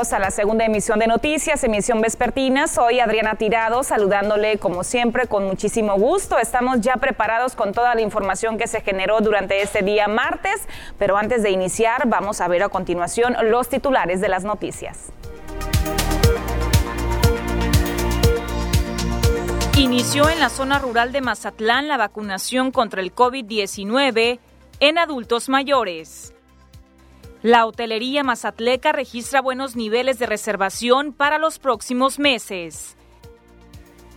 a la segunda emisión de Noticias, emisión vespertina. Soy Adriana Tirado, saludándole como siempre con muchísimo gusto. Estamos ya preparados con toda la información que se generó durante este día martes, pero antes de iniciar vamos a ver a continuación los titulares de las noticias. Inició en la zona rural de Mazatlán la vacunación contra el COVID-19 en adultos mayores. La hotelería mazatleca registra buenos niveles de reservación para los próximos meses.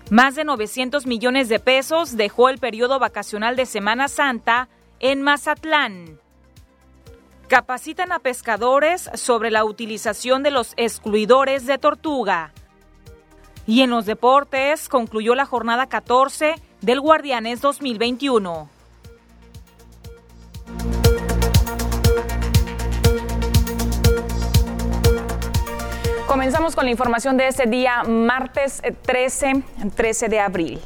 Más de 900 millones de pesos dejó el periodo vacacional de Semana Santa en Mazatlán. Capacitan a pescadores sobre la utilización de los excluidores de tortuga. Y en los deportes concluyó la jornada 14 del Guardianes 2021. Comenzamos con la información de este día, martes 13, eh, 13 de abril.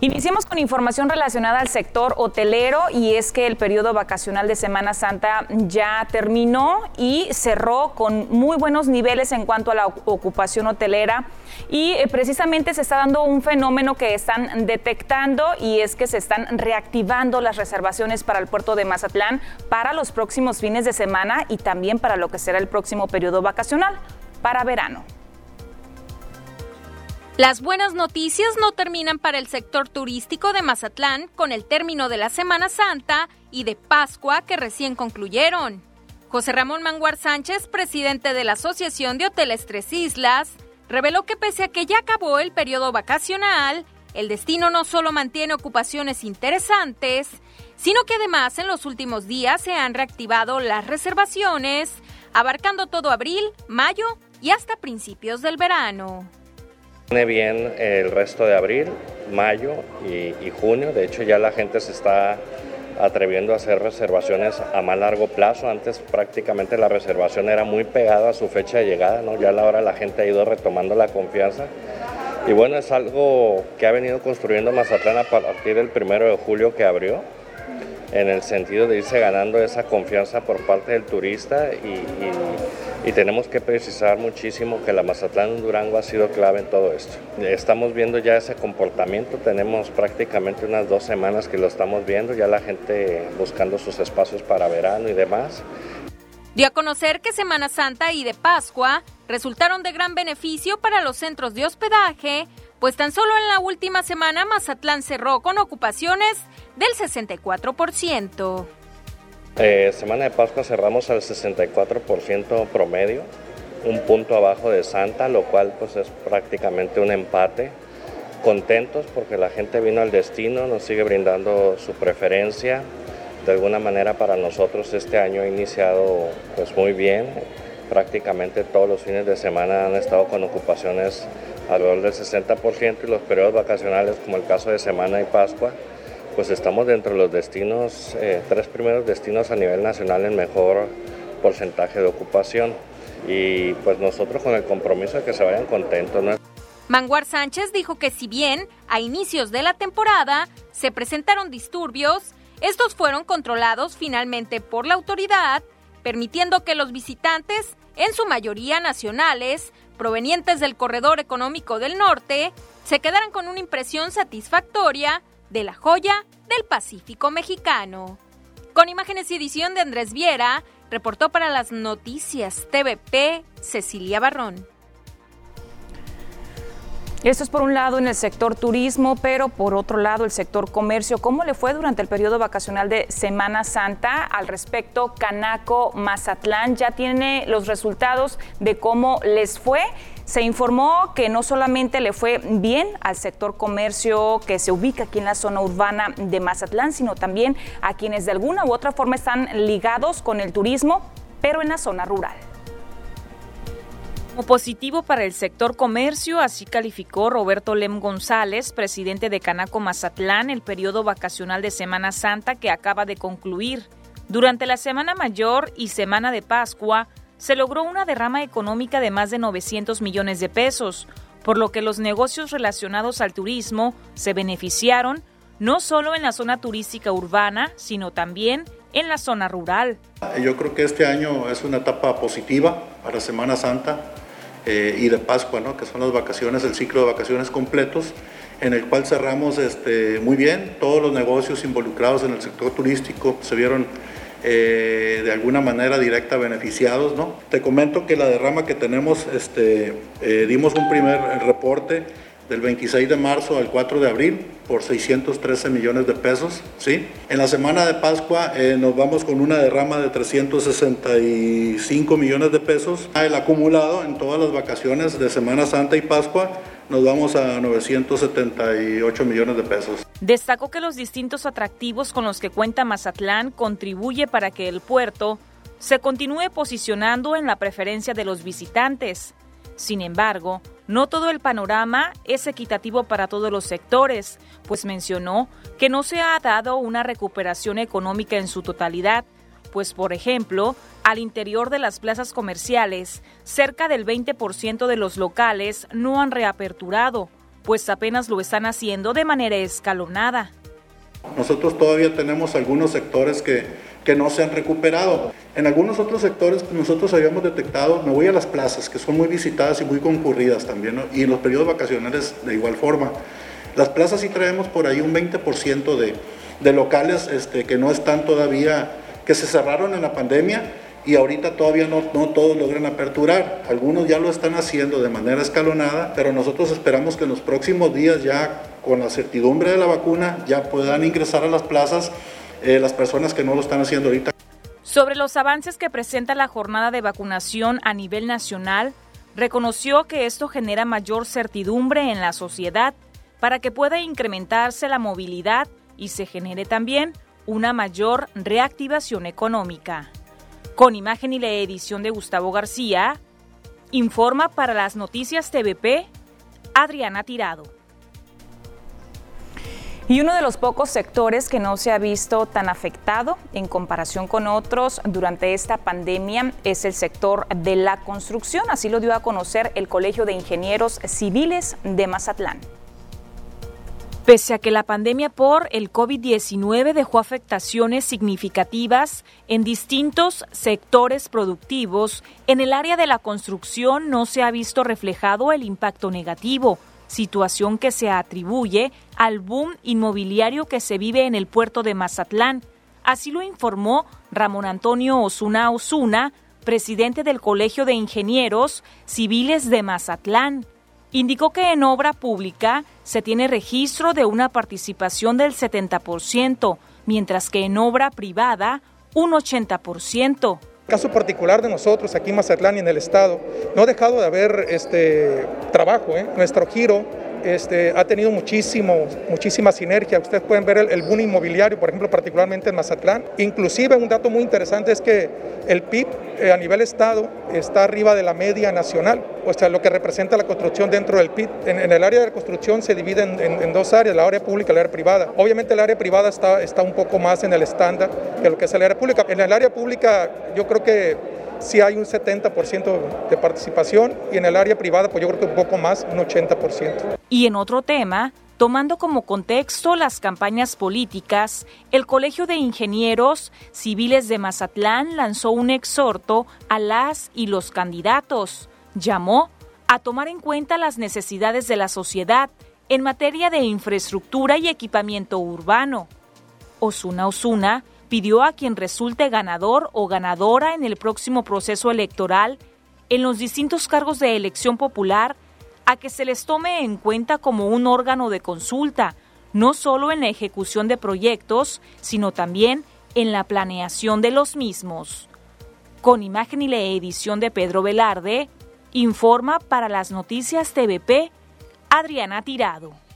Iniciamos con información relacionada al sector hotelero y es que el periodo vacacional de Semana Santa ya terminó y cerró con muy buenos niveles en cuanto a la ocupación hotelera y eh, precisamente se está dando un fenómeno que están detectando y es que se están reactivando las reservaciones para el puerto de Mazatlán para los próximos fines de semana y también para lo que será el próximo periodo vacacional para verano. Las buenas noticias no terminan para el sector turístico de Mazatlán con el término de la Semana Santa y de Pascua que recién concluyeron. José Ramón Manguar Sánchez, presidente de la Asociación de Hoteles Tres Islas, reveló que pese a que ya acabó el periodo vacacional, el destino no solo mantiene ocupaciones interesantes, sino que además en los últimos días se han reactivado las reservaciones, abarcando todo abril, mayo y hasta principios del verano. Viene bien el resto de abril, mayo y, junio. De hecho, ya la gente se está atreviendo a hacer reservaciones a más largo plazo. Antes prácticamente la reservación era muy pegada a su fecha de llegada, ¿no? Ya a la hora la gente ha ido retomando la confianza. Y bueno, es algo que ha venido construyendo Mazatlán a partir del primero de julio que abrió, en el sentido de irse ganando esa confianza por parte del turista y y tenemos que precisar muchísimo que la Mazatlán Durango ha sido clave en todo esto. Estamos viendo ya ese comportamiento, tenemos prácticamente unas dos semanas que lo estamos viendo, ya la gente buscando sus espacios para verano y demás. Dio a conocer que Semana Santa y de Pascua resultaron de gran beneficio para los centros de hospedaje, pues tan solo en la última semana Mazatlán cerró con ocupaciones del 64%. Eh, semana de Pascua cerramos al 64% promedio, un punto abajo de Santa, lo cual pues es prácticamente un empate. Contentos porque la gente vino al destino, nos sigue brindando su preferencia. De alguna manera para nosotros este año ha iniciado pues muy bien. Prácticamente todos los fines de semana han estado con ocupaciones alrededor del 60% y los periodos vacacionales como el caso de Semana y Pascua pues estamos dentro de los destinos, eh, tres primeros destinos a nivel nacional en mejor porcentaje de ocupación. Y pues nosotros con el compromiso de que se vayan contentos. Manguar Sánchez dijo que si bien a inicios de la temporada se presentaron disturbios, estos fueron controlados finalmente por la autoridad, permitiendo que los visitantes, en su mayoría nacionales, provenientes del corredor económico del norte, se quedaran con una impresión satisfactoria de la joya del Pacífico mexicano. Con imágenes y edición de Andrés Viera, reportó para las noticias TVP Cecilia Barrón. Esto es por un lado en el sector turismo, pero por otro lado el sector comercio. ¿Cómo le fue durante el periodo vacacional de Semana Santa? Al respecto, Canaco Mazatlán ya tiene los resultados de cómo les fue. Se informó que no solamente le fue bien al sector comercio que se ubica aquí en la zona urbana de Mazatlán, sino también a quienes de alguna u otra forma están ligados con el turismo, pero en la zona rural. Positivo para el sector comercio, así calificó Roberto Lem González, presidente de Canaco Mazatlán, el periodo vacacional de Semana Santa que acaba de concluir. Durante la Semana Mayor y Semana de Pascua, se logró una derrama económica de más de 900 millones de pesos, por lo que los negocios relacionados al turismo se beneficiaron no solo en la zona turística urbana, sino también en la zona rural. Yo creo que este año es una etapa positiva para Semana Santa eh, y de Pascua, ¿no? que son las vacaciones, el ciclo de vacaciones completos, en el cual cerramos este, muy bien. Todos los negocios involucrados en el sector turístico se vieron eh, de alguna manera directa beneficiados. ¿no? Te comento que la derrama que tenemos, este, eh, dimos un primer reporte del 26 de marzo al 4 de abril por 613 millones de pesos. ¿sí? En la semana de Pascua eh, nos vamos con una derrama de 365 millones de pesos. El acumulado en todas las vacaciones de Semana Santa y Pascua nos vamos a 978 millones de pesos. Destacó que los distintos atractivos con los que cuenta Mazatlán contribuye para que el puerto se continúe posicionando en la preferencia de los visitantes. Sin embargo, no todo el panorama es equitativo para todos los sectores, pues mencionó que no se ha dado una recuperación económica en su totalidad, pues por ejemplo, al interior de las plazas comerciales, cerca del 20% de los locales no han reaperturado, pues apenas lo están haciendo de manera escalonada. Nosotros todavía tenemos algunos sectores que que no se han recuperado. En algunos otros sectores nosotros habíamos detectado, me voy a las plazas, que son muy visitadas y muy concurridas también, y en los periodos vacacionales de igual forma. Las plazas sí traemos por ahí un 20% de, de locales este, que no están todavía, que se cerraron en la pandemia y ahorita todavía no, no todos logran aperturar. Algunos ya lo están haciendo de manera escalonada, pero nosotros esperamos que en los próximos días ya con la certidumbre de la vacuna ya puedan ingresar a las plazas eh, las personas que no lo están haciendo ahorita. Sobre los avances que presenta la jornada de vacunación a nivel nacional, reconoció que esto genera mayor certidumbre en la sociedad para que pueda incrementarse la movilidad y se genere también una mayor reactivación económica. Con imagen y la edición de Gustavo García, informa para las noticias TVP Adriana Tirado. Y uno de los pocos sectores que no se ha visto tan afectado en comparación con otros durante esta pandemia es el sector de la construcción. Así lo dio a conocer el Colegio de Ingenieros Civiles de Mazatlán. Pese a que la pandemia por el COVID-19 dejó afectaciones significativas en distintos sectores productivos, en el área de la construcción no se ha visto reflejado el impacto negativo situación que se atribuye al boom inmobiliario que se vive en el puerto de Mazatlán. Así lo informó Ramón Antonio Osuna Osuna, presidente del Colegio de Ingenieros Civiles de Mazatlán. Indicó que en obra pública se tiene registro de una participación del 70%, mientras que en obra privada un 80% caso particular de nosotros aquí en Mazatlán y en el Estado, no ha dejado de haber este, trabajo. ¿eh? Nuestro giro este, ha tenido muchísimo, muchísima sinergia. Ustedes pueden ver el, boom inmobiliario, por ejemplo, particularmente en Mazatlán. Inclusive un dato muy interesante es que el PIB eh, a nivel Estado está arriba de la media nacional, o sea, lo que representa la construcción dentro del PIB. En, el área de la construcción se divide en, dos áreas, la área pública y la área privada. Obviamente el área privada está, está un poco más en el estándar que lo que es el área pública. En el área pública yo creo que sí hay un 70% de participación y en el área privada pues yo creo que un poco más, un 80%. Y en otro tema, Tomando como contexto las campañas políticas, el Colegio de Ingenieros Civiles de Mazatlán lanzó un exhorto a las y los candidatos. Llamó a tomar en cuenta las necesidades de la sociedad en materia de infraestructura y equipamiento urbano. Osuna Osuna pidió a quien resulte ganador o ganadora en el próximo proceso electoral en los distintos cargos de elección popular a que se les tome en cuenta como un órgano de consulta, no solo en la ejecución de proyectos, sino también en la planeación de los mismos. Con imagen y la edición de Pedro Velarde, informa para las noticias TVP Adriana Tirado.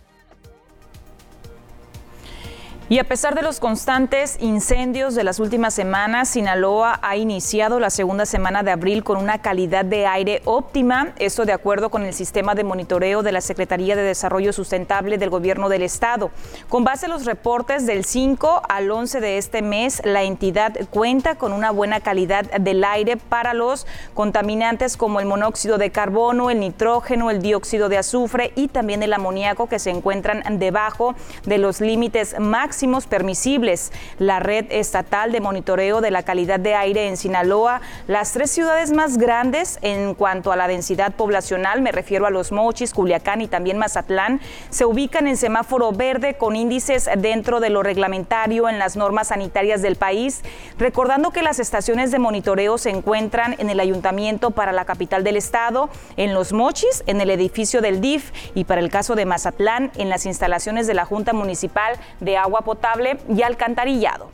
Y a pesar de los constantes incendios de las últimas semanas, Sinaloa ha iniciado la segunda semana de abril con una calidad de aire óptima, esto de acuerdo con el sistema de monitoreo de la Secretaría de Desarrollo Sustentable del Gobierno del Estado. Con base en los reportes del 5 al 11 de este mes, la entidad cuenta con una buena calidad del aire para los contaminantes como el monóxido de carbono, el nitrógeno, el dióxido de azufre y también el amoníaco que se encuentran debajo de los límites máximos máximos permisibles. La red estatal de monitoreo de la calidad de aire en Sinaloa, las tres ciudades más grandes en cuanto a la densidad poblacional, me refiero a Los Mochis, Culiacán y también Mazatlán, se ubican en semáforo verde con índices dentro de lo reglamentario en las normas sanitarias del país, recordando que las estaciones de monitoreo se encuentran en el ayuntamiento para la capital del estado, en Los Mochis, en el edificio del DIF y para el caso de Mazatlán, en las instalaciones de la Junta Municipal de Potable y Alcantarillado.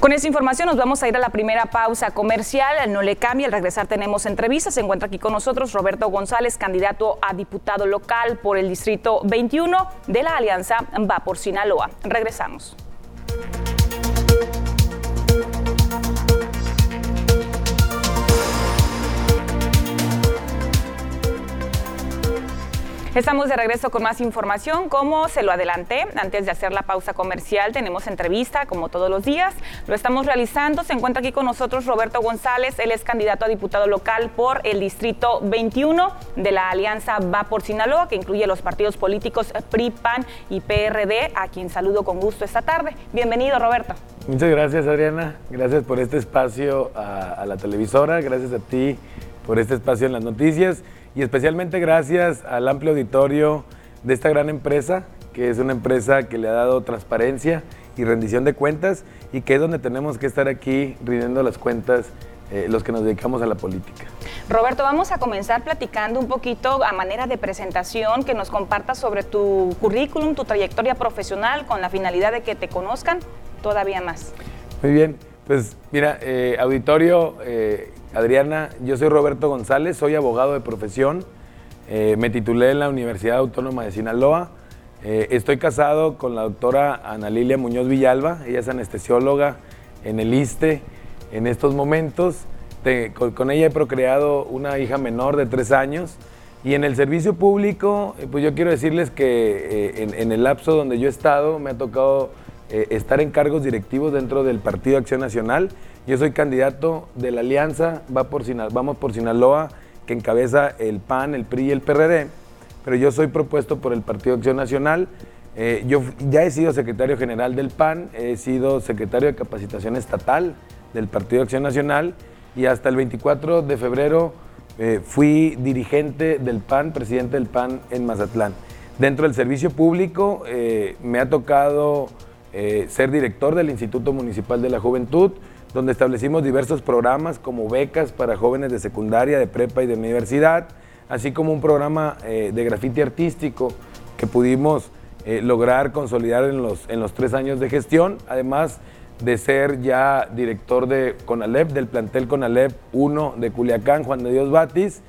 Con esta información nos vamos a ir a la primera pausa comercial. No le cambie, al regresar tenemos entrevistas. Se encuentra aquí con nosotros Roberto González, candidato a diputado local por el Distrito 21 de la Alianza Va por Sinaloa. Regresamos. Estamos de regreso con más información. Como se lo adelanté, antes de hacer la pausa comercial, tenemos entrevista como todos los días. Lo estamos realizando. Se encuentra aquí con nosotros Roberto González. Él es candidato a diputado local por el Distrito 21 de la Alianza Va por Sinaloa, que incluye los partidos políticos PRI, PAN y PRD, a quien saludo con gusto esta tarde. Bienvenido, Roberto. Muchas gracias, Adriana. Gracias por este espacio a, a la televisora. Gracias a ti por este espacio en las noticias y especialmente gracias al amplio auditorio de esta gran empresa, que es una empresa que le ha dado transparencia y rendición de cuentas y que es donde tenemos que estar aquí rindiendo las cuentas eh, los que nos dedicamos a la política. Roberto, vamos a comenzar platicando un poquito a manera de presentación, que nos compartas sobre tu currículum, tu trayectoria profesional, con la finalidad de que te conozcan todavía más. Muy bien, pues mira, eh, auditorio, eh, Adriana, yo soy Roberto González, soy abogado de profesión, eh, me titulé en la Universidad Autónoma de Sinaloa, eh, estoy casado con la doctora Ana Lilia Muñoz Villalba, ella es anestesióloga en el ISTE en estos momentos, con, ella he procreado una hija menor de tres años. Y en el servicio público, eh, pues yo quiero decirles que en, en, el lapso donde yo he estado me ha tocado estar en cargos directivos dentro del Partido Acción Nacional, yo soy candidato de la alianza Va por Vamos por Sinaloa, que encabeza el PAN, el PRI y el PRD, pero yo soy propuesto por el Partido Acción Nacional. Eh, yo ya he sido secretario general del PAN, he sido secretario de capacitación estatal del Partido Acción Nacional y hasta el 24 de febrero eh, fui dirigente del PAN, presidente del PAN en Mazatlán. Dentro del servicio público eh, me ha tocado ser director del Instituto Municipal de la Juventud, donde establecimos diversos programas como becas para jóvenes de secundaria, de prepa y de universidad, así como un programa eh, de grafiti artístico que pudimos eh, lograr consolidar en los, en los tres años de gestión, además de ser ya director de CONALEP, del plantel CONALEP 1 de Culiacán, Juan de Dios Batis.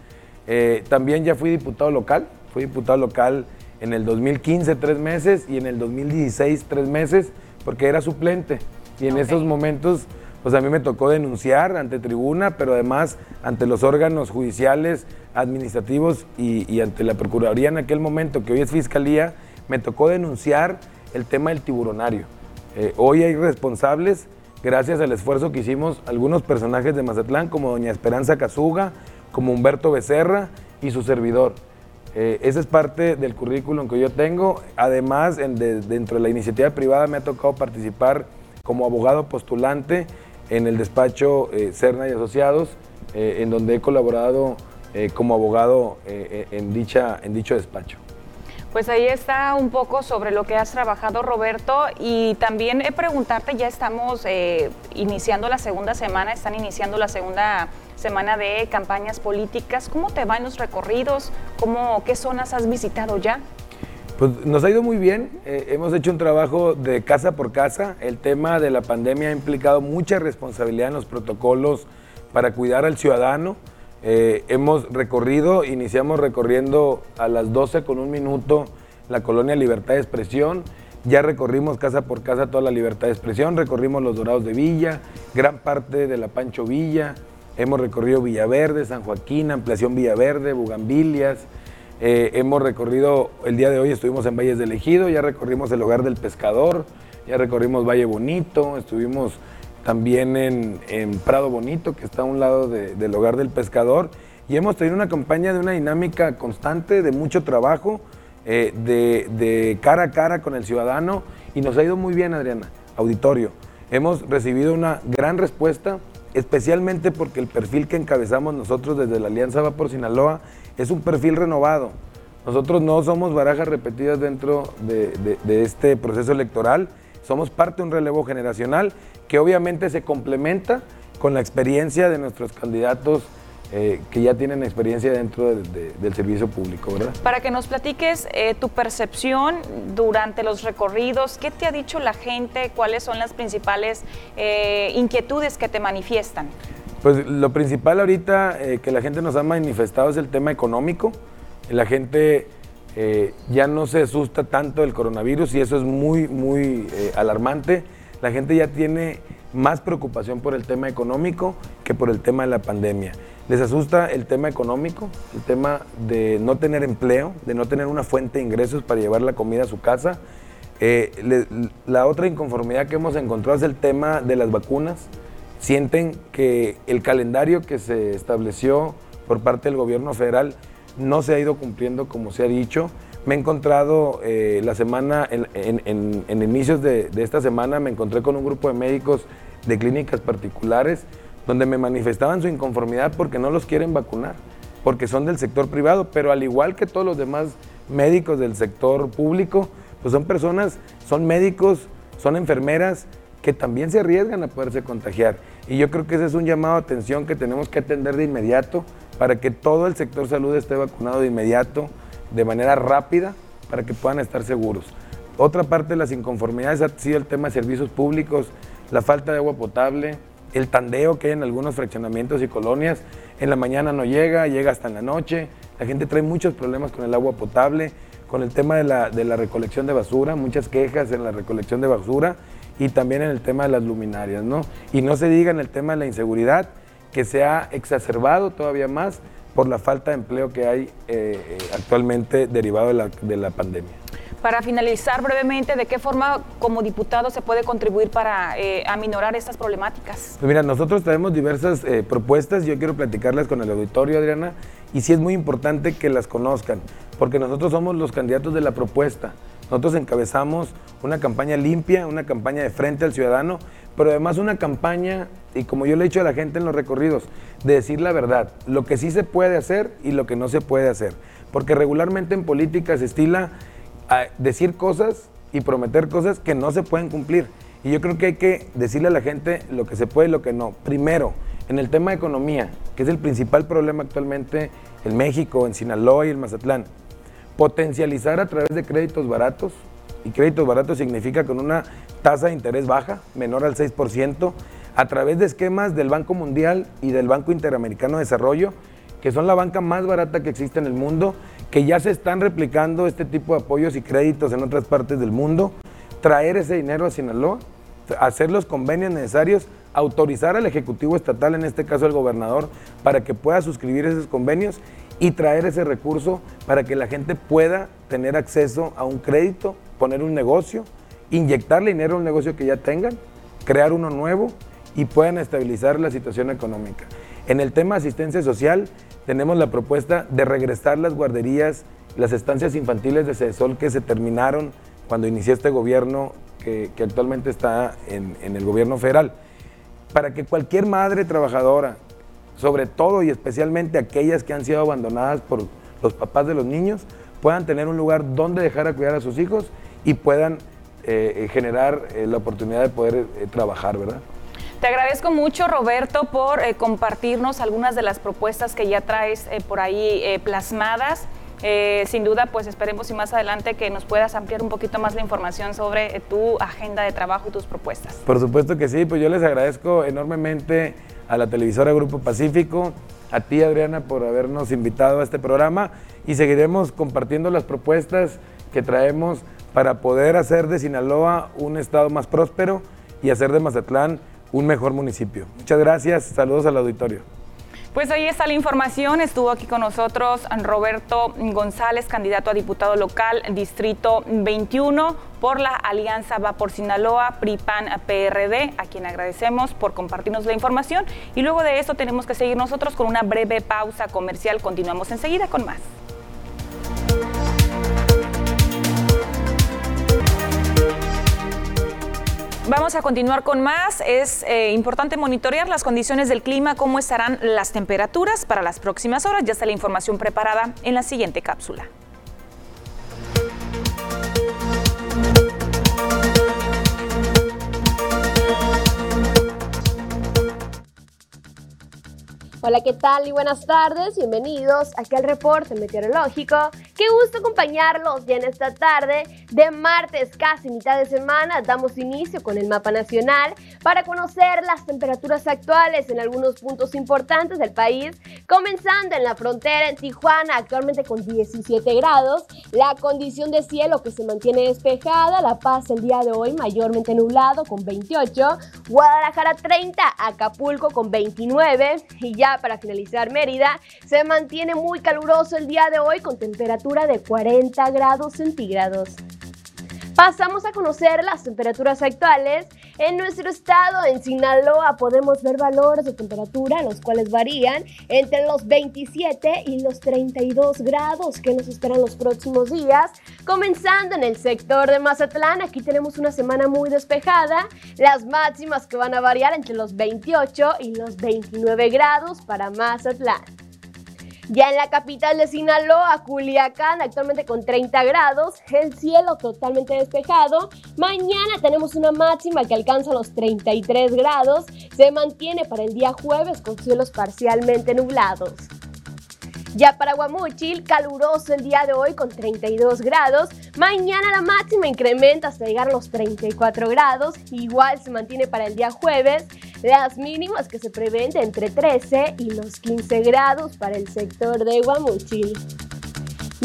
Eh, también ya fui diputado local, fui diputado local en el 2015 tres meses y en el 2016 tres meses, porque era suplente. Y en esos momentos pues a mí me tocó denunciar ante tribuna, pero además ante los órganos judiciales, administrativos y, ante la Procuraduría en aquel momento, que hoy es Fiscalía, me tocó denunciar el tema del tiburonario. Eh, hoy hay responsables, gracias al esfuerzo que hicimos algunos personajes de Mazatlán, como doña Esperanza Cazuga, como Humberto Becerra y su servidor. Eh, esa es parte del currículum que yo tengo. Además, dentro de la iniciativa privada me ha tocado participar como abogado postulante en el despacho eh, Cerna y Asociados, eh, en donde he colaborado eh, como abogado en, dicha, en dicho despacho. Pues ahí está un poco sobre lo que has trabajado, Roberto. Y también preguntarte, ya estamos iniciando la segunda semana, están iniciando la segunda semana de campañas políticas. ¿Cómo te van los recorridos? ¿Cómo, ¿Qué zonas has visitado ya? Pues nos ha ido muy bien, eh, hemos hecho un trabajo de casa por casa, el tema de la pandemia ha implicado mucha responsabilidad en los protocolos para cuidar al ciudadano. Eh, hemos recorrido, iniciamos recorriendo a las 12 con un minuto la colonia Libertad de Expresión, ya recorrimos casa por casa toda la libertad de expresión, recorrimos los Dorados de Villa, gran parte de la Pancho Villa, hemos recorrido Villaverde, San Joaquín, Ampliación Villaverde, Bugambilias, eh, hemos recorrido, el día de hoy estuvimos en Valles del Ejido, ya recorrimos el hogar del pescador, ya recorrimos Valle Bonito, estuvimos también en, Prado Bonito, que está a un lado del hogar del pescador, y hemos tenido una campaña de una dinámica constante, de mucho trabajo. eh, de, cara a cara con el ciudadano y nos ha ido muy bien, Adriana, auditorio. Hemos recibido una gran respuesta, especialmente porque el perfil que encabezamos nosotros desde la Alianza Va por Sinaloa es un perfil renovado. Nosotros no somos barajas repetidas dentro de este proceso electoral, somos parte de un relevo generacional que obviamente se complementa con la experiencia de nuestros candidatos eh, que ya tienen experiencia dentro del servicio público, ¿verdad? Para que nos platiques eh, tu percepción durante los recorridos, ¿qué te ha dicho la gente? ¿Cuáles son las principales eh, inquietudes que te manifiestan? Pues lo principal ahorita que la gente nos ha manifestado es el tema económico. La gente ya no se asusta tanto del coronavirus y eso es muy, muy alarmante. La gente ya tiene más preocupación por el tema económico que por el tema de la pandemia. Les asusta el tema económico, el tema de no tener empleo, de no tener una fuente de ingresos para llevar la comida a su casa. Eh, la otra inconformidad que hemos encontrado es el tema de las vacunas. Sienten que el calendario que se estableció por parte del gobierno federal no se ha ido cumpliendo como se ha dicho. Me he encontrado eh, la semana, en, inicios de esta semana, me encontré con un grupo de médicos de clínicas particulares donde me manifestaban su inconformidad porque no los quieren vacunar, porque son del sector privado, pero al igual que todos los demás médicos del sector público, pues son personas, son médicos, son enfermeras que también se arriesgan a poderse contagiar. Y yo creo que ese es un llamado a atención que tenemos que atender de inmediato para que todo el sector salud esté vacunado de inmediato, de manera rápida, para que puedan estar seguros. Otra parte de las inconformidades ha sido el tema de servicios públicos, la falta de agua potable, el tandeo que hay en algunos fraccionamientos y colonias. En la mañana no llega, llega hasta en la noche. La gente trae muchos problemas con el agua potable, con el tema de la, recolección de basura, muchas quejas en la recolección de basura y también en el tema de las luminarias, ¿no? Y no se diga en el tema de la inseguridad, que se ha exacerbado todavía más por la falta de empleo que hay eh, eh, actualmente derivado de la pandemia. Para finalizar brevemente, ¿de qué forma como diputado se puede contribuir para eh, aminorar estas problemáticas? Pues mira, nosotros tenemos diversas eh, propuestas, yo quiero platicarlas con el auditorio, Adriana, y sí es muy importante que las conozcan, porque nosotros somos los candidatos de la propuesta. Nosotros encabezamos una campaña limpia, una campaña de frente al ciudadano, pero además una campaña, y como yo le he dicho a la gente en los recorridos, de decir la verdad, lo que sí se puede hacer y lo que no se puede hacer. Porque regularmente en política se estila decir cosas y prometer cosas que no se pueden cumplir. Y yo creo que hay que decirle a la gente lo que se puede y lo que no. Primero, en el tema de economía, que es el principal problema actualmente en México, en Sinaloa y en Mazatlán, potencializar a través de créditos baratos, y créditos baratos significa con una tasa de interés baja, menor al 6%, a través de esquemas del Banco Mundial y del Banco Interamericano de Desarrollo, que son la banca más barata que existe en el mundo que ya se están replicando este tipo de apoyos y créditos en otras partes del mundo, traer ese dinero a Sinaloa, hacer los convenios necesarios, autorizar al Ejecutivo Estatal, en este caso al gobernador, para que pueda suscribir esos convenios y traer ese recurso para que la gente pueda tener acceso a un crédito, poner un negocio, inyectarle dinero a un negocio que ya tengan, crear uno nuevo y puedan estabilizar la situación económica. En el tema de asistencia social, tenemos la propuesta de regresar las guarderías, las estancias infantiles de CESOL que se terminaron cuando inició este gobierno que, actualmente está en, el gobierno federal, para que cualquier madre trabajadora, sobre todo y especialmente aquellas que han sido abandonadas por los papás de los niños, puedan tener un lugar donde dejar a cuidar a sus hijos y puedan eh, generar eh, la oportunidad de poder eh, trabajar, ¿verdad? Te agradezco mucho, Roberto, por eh, compartirnos algunas de las propuestas que ya traes eh, por ahí eh, plasmadas. sin duda, pues esperemos y más adelante que nos puedas ampliar un poquito más la información sobre tu agenda de trabajo y tus propuestas. Por supuesto que sí, pues yo les agradezco enormemente a la televisora Grupo Pacífico, a ti Adriana por habernos invitado a este programa y seguiremos compartiendo las propuestas que traemos para poder hacer de Sinaloa un estado más próspero y hacer de Mazatlán un mejor municipio. Muchas gracias, saludos al auditorio. Pues ahí está la información. Estuvo aquí con nosotros Roberto González, candidato a diputado local, Distrito 21, por la Alianza Va por Sinaloa, PRIPAN PRD, a quien agradecemos por compartirnos la información. Y luego de eso tenemos que seguir nosotros con una breve pausa comercial. Continuamos enseguida con más. Vamos a continuar con más. Es eh, importante monitorear las condiciones del clima, cómo estarán las temperaturas para las próximas horas. Ya está la información preparada en la siguiente cápsula. Hola, ¿qué tal? Y buenas tardes. Bienvenidos aquí al reporte meteorológico. Qué gusto acompañarlos ya en esta tarde de martes, casi mitad de semana. Damos inicio con el mapa nacional para conocer las temperaturas actuales en algunos puntos importantes del país, comenzando en la frontera en Tijuana, actualmente con 17 grados, la condición de cielo que se mantiene despejada, La Paz el día de hoy mayormente nublado con 28, Guadalajara 30, Acapulco con 29 y ya para finalizar Mérida, se mantiene muy caluroso el día de hoy con temperatura de 40 grados centígrados. Pasamos a conocer las temperaturas actuales. En nuestro estado, en Sinaloa, podemos ver valores de temperatura, los cuales varían entre los 27 y los 32 grados que nos esperan los próximos días. Comenzando en el sector de Mazatlán, aquí tenemos una semana muy despejada. Las máximas que van a variar entre los 28 y los 29 grados para Mazatlán. Ya en la capital de Sinaloa, Culiacán, actualmente con 30 grados, el cielo totalmente despejado. Mañana tenemos una máxima que alcanza los 33 grados. Se mantiene para el día jueves con cielos parcialmente nublados. Ya para Guamuchil, caluroso el día de hoy con 32 grados. Mañana la máxima incrementa hasta llegar a los 34 grados. Igual se mantiene para el día jueves. Las mínimas que se prevén entre 13 y los 15 grados para el sector de Guamuchil.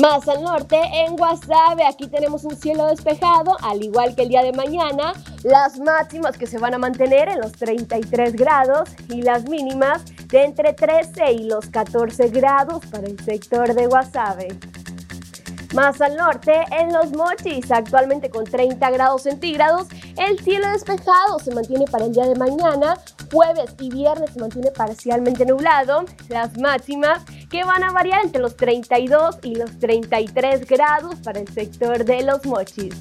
Más al norte, en Guasave, aquí tenemos un cielo despejado, al igual que el día de mañana. Las máximas que se van a mantener en los 33 grados y las mínimas de entre 13 y los 14 grados para el sector de Guasave. Más al norte, en los Mochis, actualmente con 30 grados centígrados, el cielo despejado se mantiene para el día de mañana. Jueves y viernes se mantiene parcialmente nublado. Las máximas que van a variar entre los 32 y los 33 grados para el sector de los Mochis.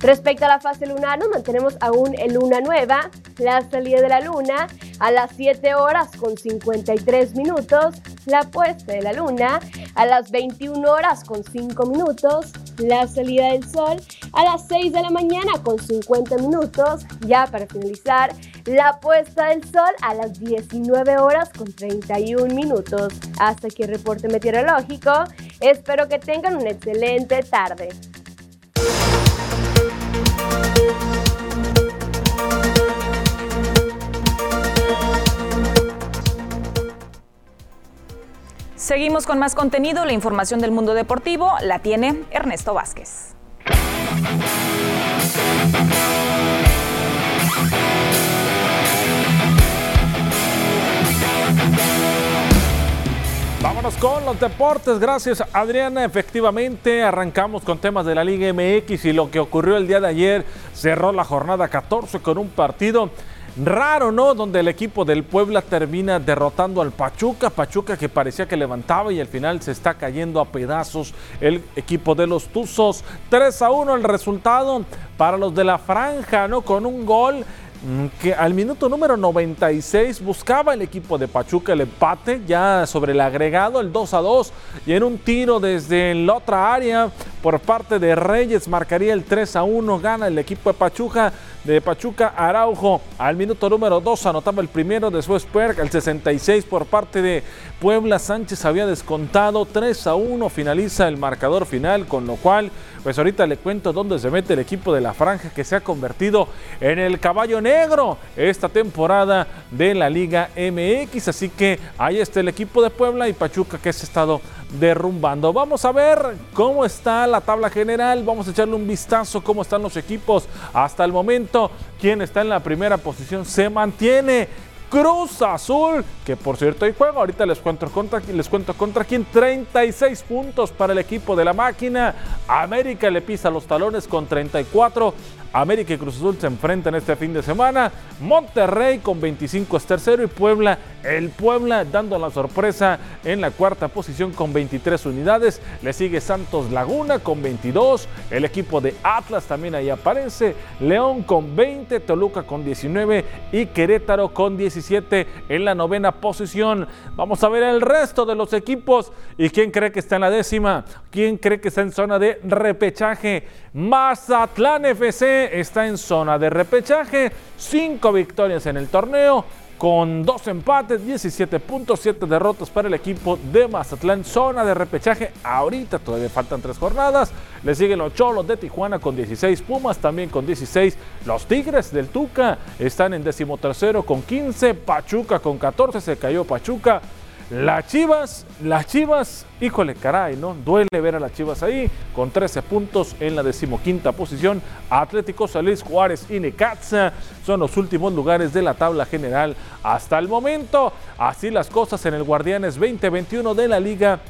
Respecto a la fase lunar, nos mantenemos aún en luna nueva. La salida de la luna a las 7 horas con 53 minutos. La puesta de la luna a las 21 horas con 5 minutos, la salida del sol a las 6 de la mañana con 50 minutos, ya para finalizar, la puesta del sol a las 19 horas con 31 minutos. Hasta aquí el reporte meteorológico, espero que tengan una excelente tarde. Seguimos con más contenido. La información del mundo deportivo la tiene Ernesto Vázquez. Con los deportes. Gracias, Adriana. Efectivamente, arrancamos con temas de la Liga MX y lo que ocurrió el día de ayer. Cerró la jornada 14 con un partido Raro, ¿no? Donde el equipo del Puebla termina derrotando al Pachuca. Pachuca que parecía que levantaba y al final se está cayendo a pedazos el equipo de los Tuzos. 3 a 1 el resultado para los de la franja, ¿no? Con un gol que al minuto número 96 buscaba el equipo de Pachuca el empate ya sobre el agregado, el 2 a 2 y en un tiro desde la otra área por parte de Reyes marcaría el 3 a 1, gana el equipo de Pachuca, de Pachuca Araujo. Al minuto número 2 anotaba el primero, después Perk al 66 por parte de Puebla. Sánchez había descontado 3 a 1, finaliza el marcador final con lo cual pues ahorita le cuento dónde se mete el equipo de la franja que se ha convertido en el caballo negro esta temporada de la Liga MX. Así que ahí está el equipo de Puebla y Pachuca que se ha estado derrumbando. Vamos a ver cómo está la tabla general. Vamos a echarle un vistazo cómo están los equipos hasta el momento. Quién está en la primera posición se mantiene Cruz Azul, que por cierto hay juego, ahorita les cuento contra, les cuento contra quién, 36 puntos para el equipo de la máquina, América le pisa los talones con 34, América y Cruz Azul se enfrentan este fin de semana, Monterrey con 25 es tercero y Puebla el Puebla dando la sorpresa en la cuarta posición con 23 unidades. Le sigue Santos Laguna con 22. El equipo de Atlas también ahí aparece. León con 20, Toluca con 19 y Querétaro con 17 en la novena posición. Vamos a ver el resto de los equipos. ¿Y quién cree que está en la décima? ¿Quién cree que está en zona de repechaje? Mazatlán FC está en zona de repechaje. Cinco victorias en el torneo con dos empates, 17 puntos, 7 derrotas para el equipo de Mazatlán, zona de repechaje. Ahorita todavía faltan tres jornadas. Le siguen los Cholos de Tijuana con 16, Pumas también con 16. Los Tigres del Tuca están en decimotercero con 15, Pachuca con 14, se cayó Pachuca. Las Chivas, las Chivas, híjole, caray, ¿no? Duele ver a las Chivas ahí, con 13 puntos en la decimoquinta posición. Atlético Salís Juárez y Necaxa son los últimos lugares de la tabla general hasta el momento. Así las cosas en el Guardianes 2021 de la Liga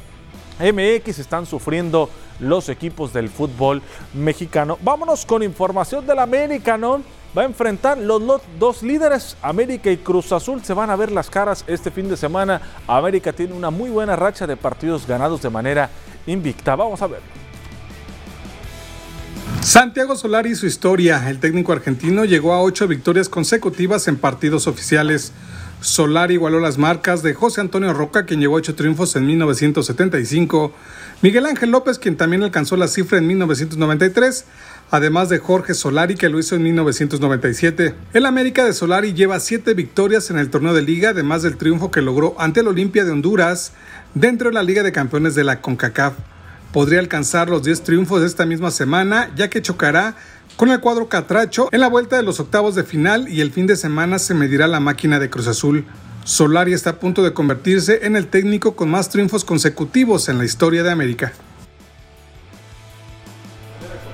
MX están sufriendo los equipos del fútbol mexicano. Vámonos con información del América, ¿no? Va a enfrentar los dos líderes, América y Cruz Azul. Se van a ver las caras este fin de semana. América tiene una muy buena racha de partidos ganados de manera invicta. Vamos a ver. Santiago Solari y su historia. El técnico argentino llegó a ocho victorias consecutivas en partidos oficiales. Solari igualó las marcas de José Antonio Roca, quien llegó a ocho triunfos en 1975, Miguel Ángel López, quien también alcanzó la cifra en 1993, además de Jorge Solari que lo hizo en 1997. El América de Solari lleva siete victorias en el torneo de liga, además del triunfo que logró ante el Olimpia de Honduras dentro de la Liga de Campeones de la CONCACAF. Podría alcanzar los 10 triunfos de esta misma semana, ya que chocará con el cuadro Catracho en la vuelta de los octavos de final y el fin de semana se medirá la máquina de Cruz Azul. Solari está a punto de convertirse en el técnico con más triunfos consecutivos en la historia de América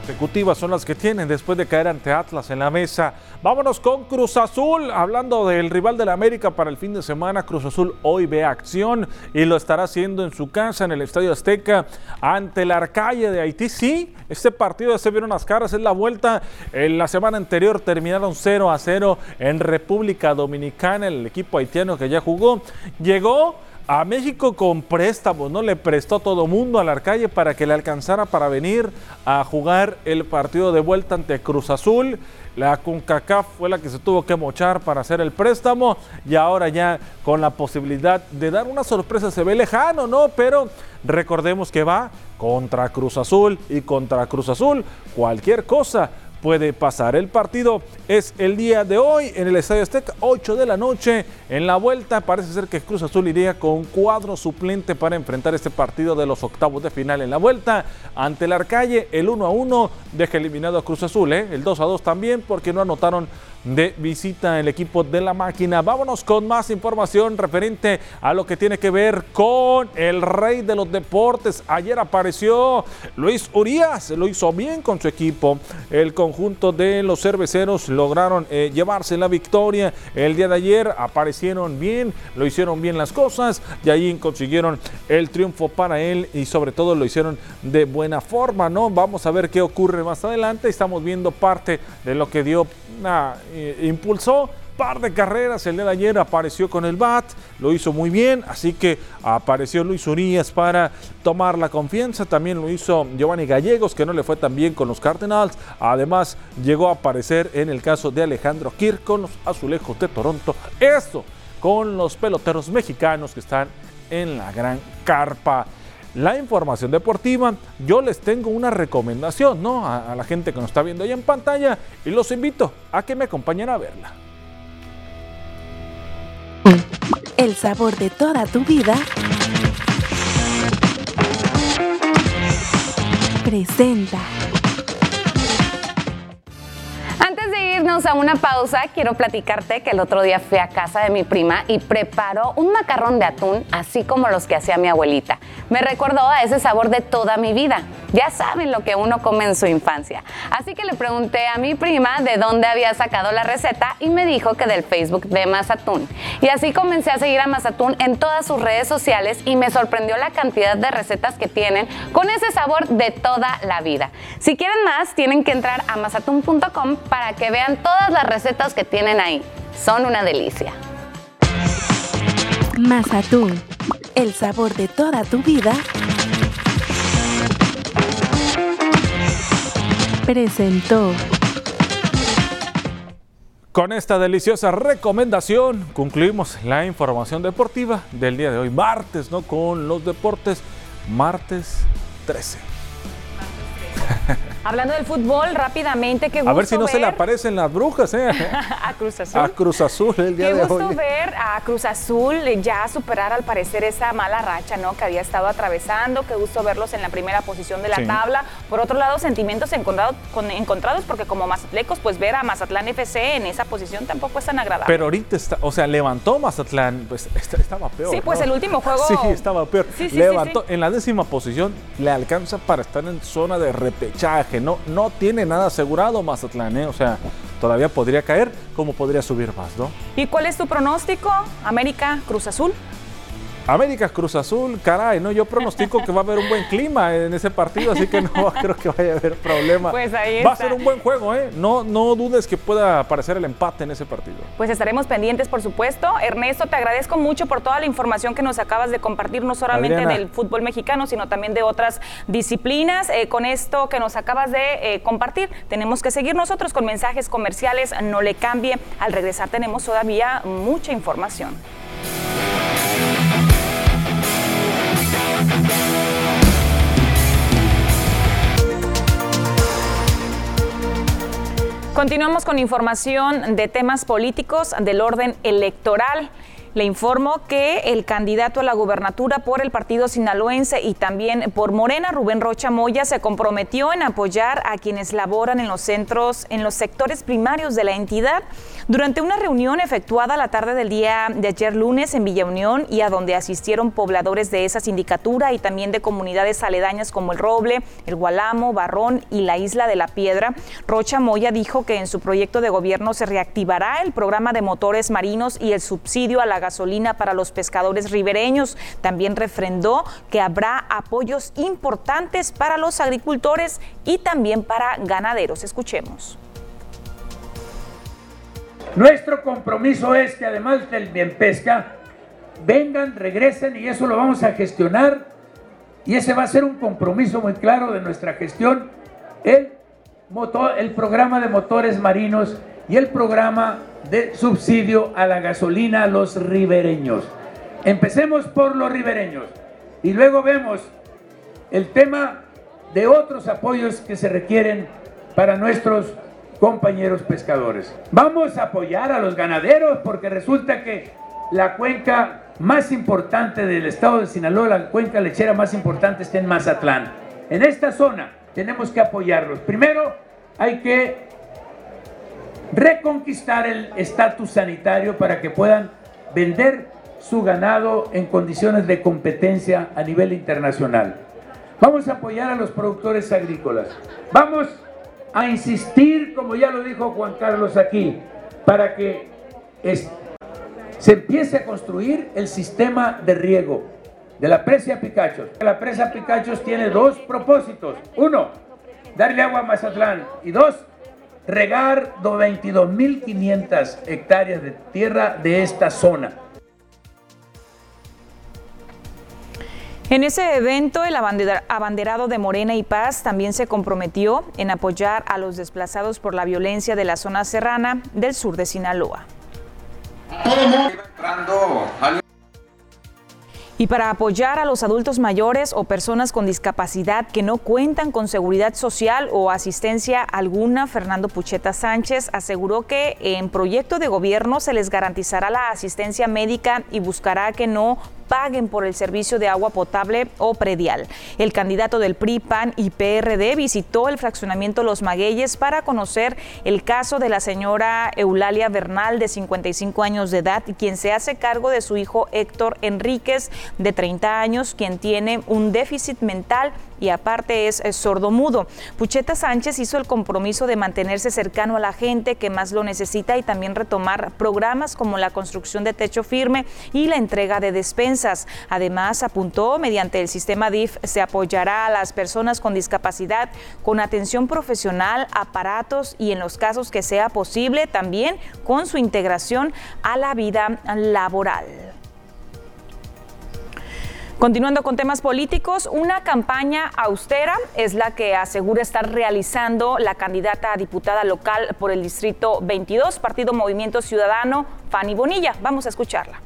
consecutivas son las que tienen después de caer ante Atlas en la mesa. Vámonos con Cruz Azul, hablando del rival de la América para el fin de semana. Cruz Azul hoy ve acción y lo estará haciendo en su casa en el Estadio Azteca ante el Arcalle de Haití. Sí, este partido ya se vieron las caras, es la vuelta. En la semana anterior terminaron 0 a 0 en República Dominicana, el equipo haitiano que ya jugó. Llegó a México con préstamos, ¿no? Le prestó todo mundo a la calle para que le alcanzara para venir a jugar el partido de vuelta ante Cruz Azul. La CONCACAF fue la que se tuvo que mochar para hacer el préstamo y ahora ya con la posibilidad de dar una sorpresa se ve lejano, ¿no? Pero recordemos que va contra Cruz Azul y contra Cruz Azul cualquier cosa puede pasar. El partido es el día de hoy en el Estadio Azteca, 8 de la noche. En la vuelta parece ser que Cruz Azul iría con cuadro suplente para enfrentar este partido de los octavos de final en la vuelta. Ante el Arcalle, el 1 a 1 deja eliminado a Cruz Azul, ¿eh? el 2 a 2 también porque no anotaron de visita el equipo de la máquina. Vámonos con más información referente a lo que tiene que ver con el rey de los deportes. Ayer apareció Luis Urias, lo hizo bien con su equipo. El conjunto de los cerveceros lograron eh, llevarse la victoria. El día de ayer aparecieron bien, lo hicieron bien las cosas y ahí consiguieron el triunfo para él y sobre todo lo hicieron de buena forma, ¿no? Vamos a ver qué ocurre más adelante. Estamos viendo parte de lo que dio una eh, impulsó par de carreras. El día de ayer, apareció con el BAT, lo hizo muy bien, así que apareció Luis Urias para tomar la confianza, también lo hizo Giovanni Gallegos, que no le fue tan bien con los Cardinals, además llegó a aparecer en el caso de Alejandro Kirk con los Azulejos de Toronto, esto con los peloteros mexicanos que están en la gran carpa la información deportiva, yo les tengo una recomendación, ¿no? A, la gente que nos está viendo ahí en pantalla y los invito a que me acompañen a verla. El sabor de toda tu vida presenta a una pausa, quiero platicarte que el otro día fui a casa de mi prima y preparó un macarrón de atún, así como los que hacía mi abuelita. Me recordó a ese sabor de toda mi vida. Ya saben lo que uno come en su infancia. Así que le pregunté a mi prima de dónde había sacado la receta y me dijo que del Facebook de Mazatún. Y así comencé a seguir a Mazatún en todas sus redes sociales y me sorprendió la cantidad de recetas que tienen con ese sabor de toda la vida. Si quieren más, tienen que entrar a mazatún.com para que vean todas las recetas que tienen ahí. Son una delicia. Mazatún, el sabor de toda tu vida. Presentó. Con esta deliciosa recomendación concluimos la información deportiva del día de hoy, martes, ¿no? Con los deportes, martes 13. Hablando del fútbol, rápidamente, qué gusto A ver si no se le aparecen las brujas, ¿eh? a Cruz Azul. A Cruz Azul el día de hoy. Qué gusto ver a Cruz Azul ya superar al parecer esa mala racha, ¿no? Que había estado atravesando. Qué gusto verlos en la primera posición de la tabla. Por otro lado, sentimientos encontrados, encontrados porque como mazatlecos, pues ver a Mazatlán FC en esa posición tampoco es tan agradable. Pero ahorita está, o sea, levantó Mazatlán, pues estaba peor. Sí, pues el último juego. Sí, estaba peor. levantó en la décima posición, le alcanza para estar en zona de repechaje no, no tiene nada asegurado Mazatlán, ¿eh? o sea, todavía podría caer como podría subir más, ¿no? ¿Y cuál es tu pronóstico? América, Cruz Azul. América Cruz Azul, caray, no, yo pronostico que va a haber un buen clima en ese partido, así que no creo que vaya a haber problema. Pues ahí Va a ser un buen juego, ¿eh? No, no dudes que pueda aparecer el empate en ese partido. Pues estaremos pendientes, por supuesto. Ernesto, te agradezco mucho por toda la información que nos acabas de compartir, no solamente del fútbol mexicano, sino también de otras disciplinas. Eh, con esto que nos acabas de eh, compartir, tenemos que seguir nosotros con mensajes comerciales, no le cambie. Al regresar tenemos todavía mucha información. Continuamos con información de temas políticos del orden electoral. Le informo que el candidato a la gubernatura por el partido sinaloense y también por Morena, Rubén Rocha Moya, se comprometió en apoyar a quienes laboran en los centros, en los sectores primarios de la entidad. Durante una reunión efectuada la tarde del día de ayer lunes en Villa Unión y a donde asistieron pobladores de esa sindicatura y también de comunidades aledañas como El Roble, El Gualamo, Barrón y la Isla de la Piedra, Rocha Moya dijo que en su proyecto de gobierno se reactivará el programa de motores marinos y el subsidio a la gasolina para los pescadores ribereños. También refrendó que habrá apoyos importantes para los agricultores y también para ganaderos. Escuchemos. Nuestro compromiso es que además del bien pesca, vengan, regresen y eso lo vamos a gestionar y ese va a ser un compromiso muy claro de nuestra gestión, el, motor, el programa de motores marinos y el programa de subsidio a la gasolina a los ribereños. Empecemos por los ribereños y luego vemos el tema de otros apoyos que se requieren para nuestros compañeros pescadores. Vamos a apoyar a los ganaderos porque resulta que la cuenca más importante del estado de Sinaloa, la cuenca lechera más importante está en Mazatlán. En esta zona tenemos que apoyarlos. Primero hay que reconquistar el estatus sanitario para que puedan vender su ganado en condiciones de competencia a nivel internacional. Vamos a apoyar a los productores agrícolas. Vamos a insistir, como ya lo dijo Juan Carlos aquí, para que se empiece a construir el sistema de riego de la presa Picachos. La presa Picachos tiene dos propósitos. Uno, darle agua a Mazatlán. Y dos, regar 22.500 hectáreas de tierra de esta zona. En ese evento, el abanderado de Morena y Paz también se comprometió en apoyar a los desplazados por la violencia de la zona serrana del sur de Sinaloa. Y para apoyar a los adultos mayores o personas con discapacidad que no cuentan con seguridad social o asistencia alguna, Fernando Pucheta Sánchez aseguró que en proyecto de gobierno se les garantizará la asistencia médica y buscará que no paguen por el servicio de agua potable o predial. El candidato del PRI, PAN y PRD visitó el fraccionamiento Los Magueyes para conocer el caso de la señora Eulalia Bernal, de 55 años de edad, quien se hace cargo de su hijo Héctor Enríquez, de 30 años, quien tiene un déficit mental y aparte es, sordomudo. Pucheta Sánchez hizo el compromiso de mantenerse cercano a la gente que más lo necesita y también retomar programas como la construcción de techo firme y la entrega de despensas. Además, apuntó, mediante el sistema DIF se apoyará a las personas con discapacidad con atención profesional, aparatos y en los casos que sea posible también con su integración a la vida laboral. Continuando con temas políticos, una campaña austera es la que asegura estar realizando la candidata a diputada local por el Distrito 22, Partido Movimiento Ciudadano, Fanny Bonilla. Vamos a escucharla.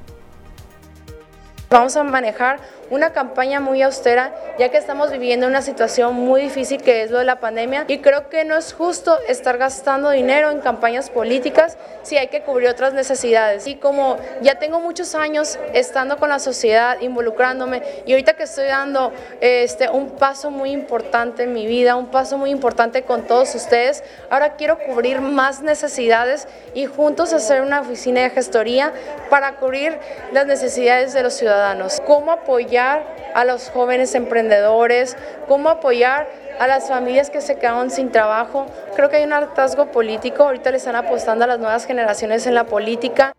Vamos a manejar una campaña muy austera, ya que estamos viviendo una situación muy difícil que es lo de la pandemia y creo que no es justo estar gastando dinero en campañas políticas si hay que cubrir otras necesidades. Y como ya tengo muchos años estando con la sociedad, involucrándome y ahorita que estoy dando este, un paso muy importante en mi vida, un paso muy importante con todos ustedes, ahora quiero cubrir más necesidades y juntos hacer una oficina de gestoría para cubrir las necesidades de los ciudadanos. ¿Cómo apoyar a los jóvenes emprendedores, cómo apoyar a las familias que se quedaron sin trabajo. Creo que hay un hartazgo político, ahorita le están apostando a las nuevas generaciones en la política.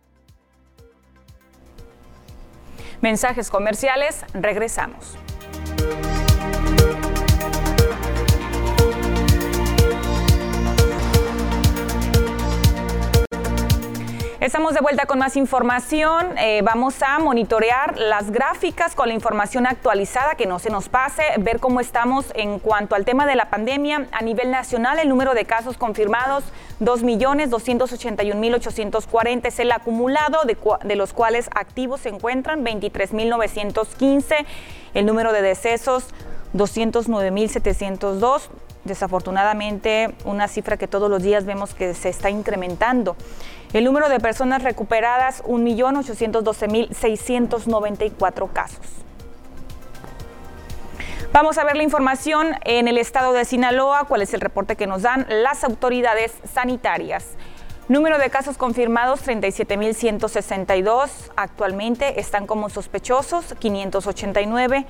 Mensajes comerciales, regresamos. Estamos de vuelta con más información. Eh, vamos a monitorear las gráficas con la información actualizada, que no se nos pase, ver cómo estamos en cuanto al tema de la pandemia. A nivel nacional, el número de casos confirmados, 2.281.840 es el acumulado, de, de los cuales activos se encuentran 23.915. El número de decesos, 209.702 desafortunadamente una cifra que todos los días vemos que se está incrementando. El número de personas recuperadas, 1.812.694 casos. Vamos a ver la información en el estado de Sinaloa, cuál es el reporte que nos dan las autoridades sanitarias. Número de casos confirmados 37.162. Actualmente están como sospechosos 589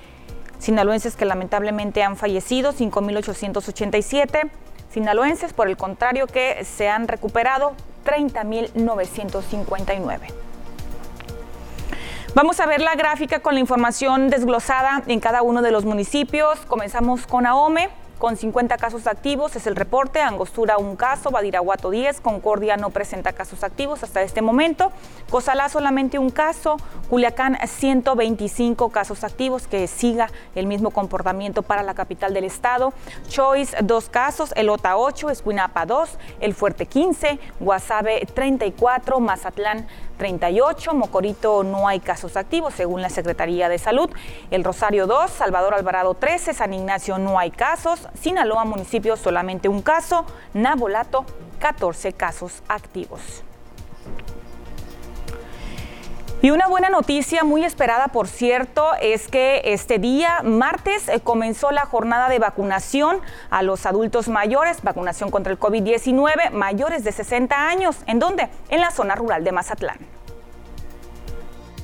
sinaloenses que lamentablemente han fallecido, 5.887. Sinaloenses, por el contrario, que se han recuperado, 30.959. Vamos a ver la gráfica con la información desglosada en cada uno de los municipios. Comenzamos con Ahome con 50 casos activos, es el reporte. Angostura un caso, Badiraguato 10, Concordia no presenta casos activos hasta este momento. Cozalá solamente un caso, Culiacán 125 casos activos, que siga el mismo comportamiento para la capital del estado. Choice dos casos, Elota 8, Escuinapa 2, El Fuerte 15, Guasave 34, Mazatlán 38, Mocorito no hay casos activos según la Secretaría de Salud, El Rosario 2, Salvador Alvarado 13, San Ignacio no hay casos, Sinaloa municipio solamente un caso, Nabolato 14 casos activos. Y una buena noticia, muy esperada por cierto, es que este día, martes, eh, comenzó la jornada de vacunación a los adultos mayores, vacunación contra el COVID-19, mayores de 60 años. ¿En dónde? En la zona rural de Mazatlán.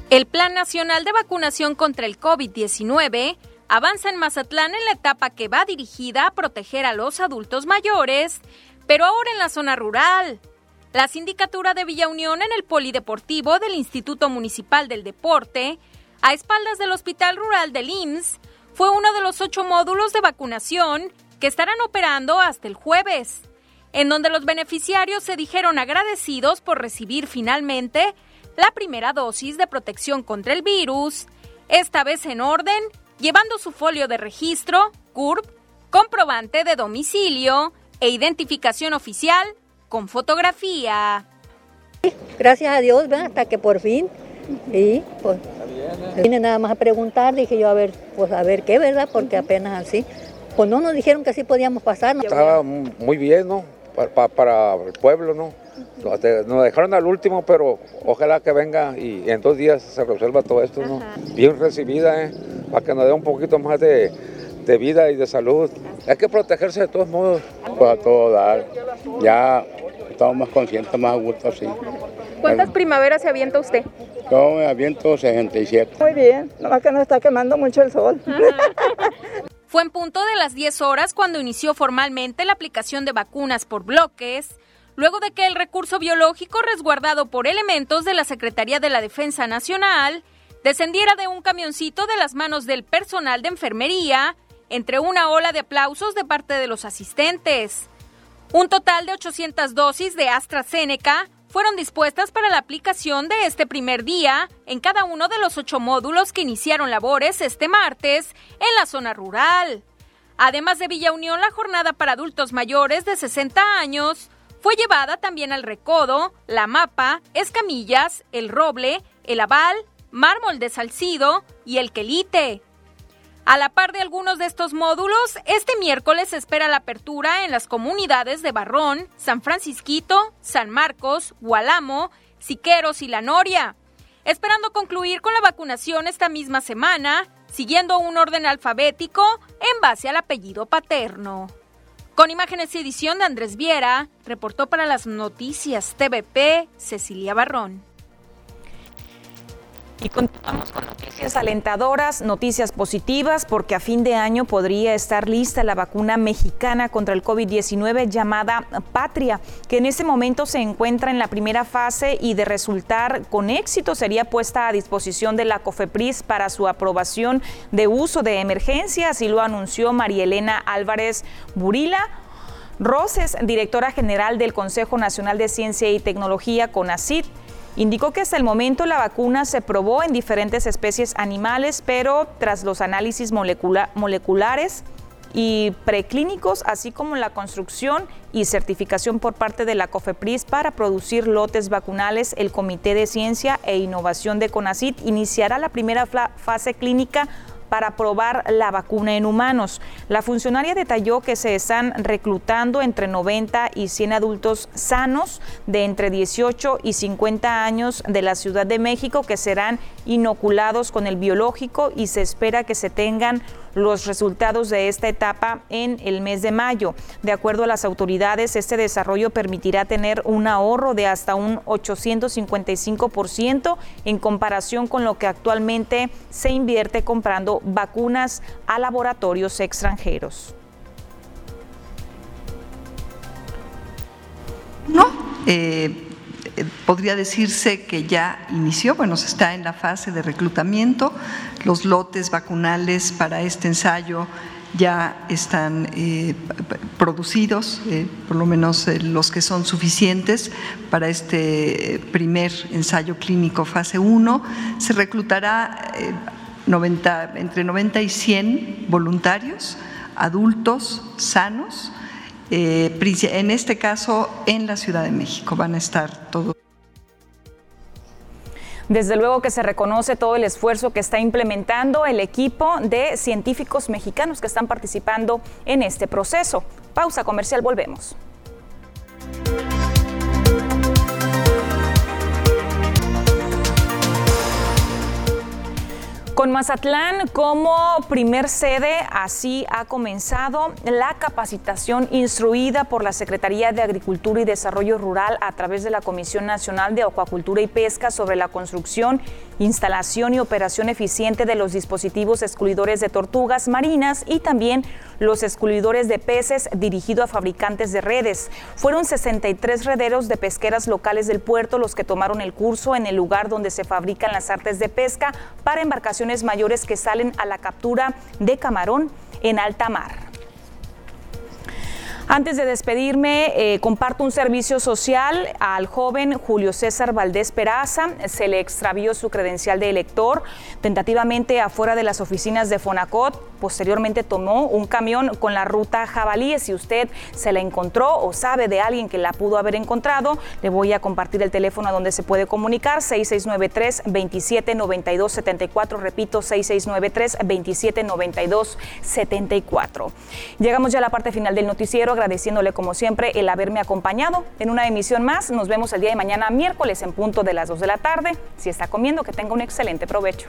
El Plan Nacional de Vacunación contra el COVID-19 avanza en Mazatlán en la etapa que va dirigida a proteger a los adultos mayores, pero ahora en la zona rural. La sindicatura de Villa Unión en el Polideportivo del Instituto Municipal del Deporte, a espaldas del Hospital Rural del IMSS, fue uno de los ocho módulos de vacunación que estarán operando hasta el jueves, en donde los beneficiarios se dijeron agradecidos por recibir finalmente la primera dosis de protección contra el virus, esta vez en orden, llevando su folio de registro, CURP, comprobante de domicilio e identificación oficial con fotografía. Gracias a Dios, hasta que por fin, y pues vine nada más a preguntar, dije yo a ver, pues a ver qué, ¿verdad? Porque apenas así, pues no nos dijeron que así podíamos pasar. Estaba muy bien, ¿no? Para, el pueblo, ¿no? Nos dejaron al último, pero ojalá que venga y en dos días se resuelva todo esto, ¿no? Bien recibida, ¿eh? Para que nos dé un poquito más de, de vida y de salud. Hay que protegerse de todos modos. Pues a todo dar. Ya estamos más conscientes, más a gusto así. ¿Cuántas primaveras se avienta usted? Yo me aviento 67. Muy bien, nomás que no está quemando mucho el sol. Fue en punto de las 10 horas cuando inició formalmente la aplicación de vacunas por bloques, luego de que el recurso biológico resguardado por elementos de la Secretaría de la Defensa Nacional descendiera de un camioncito de las manos del personal de enfermería entre una ola de aplausos de parte de los asistentes. Un total de 800 dosis de AstraZeneca fueron dispuestas para la aplicación de este primer día en cada uno de los ocho módulos que iniciaron labores este martes en la zona rural. Además de Villa Unión, la jornada para adultos mayores de 60 años fue llevada también al Recodo, La Mapa, Escamillas, El Roble, El Aval, Mármol de Salcido y El Quelite. A la par de algunos de estos módulos, este miércoles se espera la apertura en las comunidades de Barrón, San Francisquito, San Marcos, Gualamo, Siqueros y La Noria. Esperando concluir con la vacunación esta misma semana, siguiendo un orden alfabético en base al apellido paterno. Con imágenes y edición de Andrés Viera, reportó para las noticias TVP Cecilia Barrón. Y continuamos con noticias alentadoras, noticias positivas, porque a fin de año podría estar lista la vacuna mexicana contra el COVID-19 llamada Patria, que en este momento se encuentra en la primera fase y de resultar con éxito sería puesta a disposición de la COFEPRIS para su aprobación de uso de emergencia, así lo anunció María Elena Álvarez Burila. Roses, directora general del Consejo Nacional de Ciencia y Tecnología, CONACIT, Indicó que hasta el momento la vacuna se probó en diferentes especies animales, pero tras los análisis moleculares y preclínicos, así como la construcción y certificación por parte de la COFEPRIS para producir lotes vacunales, el Comité de Ciencia e Innovación de CONACIT iniciará la primera fase clínica para probar la vacuna en humanos. La funcionaria detalló que se están reclutando entre 90 y 100 adultos sanos de entre 18 y 50 años de la Ciudad de México que serán inoculados con el biológico y se espera que se tengan los resultados de esta etapa en el mes de mayo. De acuerdo a las autoridades, este desarrollo permitirá tener un ahorro de hasta un 855% en comparación con lo que actualmente se invierte comprando vacunas a laboratorios extranjeros. No, eh, podría decirse que ya inició, bueno, se está en la fase de reclutamiento, los lotes vacunales para este ensayo ya están eh, producidos, eh, por lo menos eh, los que son suficientes para este primer ensayo clínico fase 1. Se reclutará 90, entre 90 y 100 voluntarios, adultos, sanos, en este caso en la Ciudad de México van a estar todos. Desde luego que se reconoce todo el esfuerzo que está implementando el equipo de científicos mexicanos que están participando en este proceso. Pausa comercial, volvemos. Con Mazatlán como primer sede, así ha comenzado la capacitación instruida por la Secretaría de Agricultura y Desarrollo Rural a través de la Comisión Nacional de Acuacultura y Pesca sobre la construcción, instalación y operación eficiente de los dispositivos excluidores de tortugas marinas y también los excluidores de peces dirigido a fabricantes de redes. Fueron 63 rederos de pesqueras locales del puerto los que tomaron el curso en el lugar donde se fabrican las artes de pesca para embarcaciones mayores que salen a la captura de camarón en alta mar. Antes de despedirme, eh, comparto un servicio social al joven Julio César Valdés Peraza. Se le extravió su credencial de elector tentativamente afuera de las oficinas de Fonacot. Posteriormente tomó un camión con la ruta Jabalíes. Si usted se la encontró o sabe de alguien que la pudo haber encontrado, le voy a compartir el teléfono donde se puede comunicar, 6693 279274 Repito, 6693 279274 Llegamos ya a la parte final del noticiero agradeciéndole como siempre el haberme acompañado en una emisión más. Nos vemos el día de mañana miércoles en punto de las 2 de la tarde. Si está comiendo, que tenga un excelente provecho.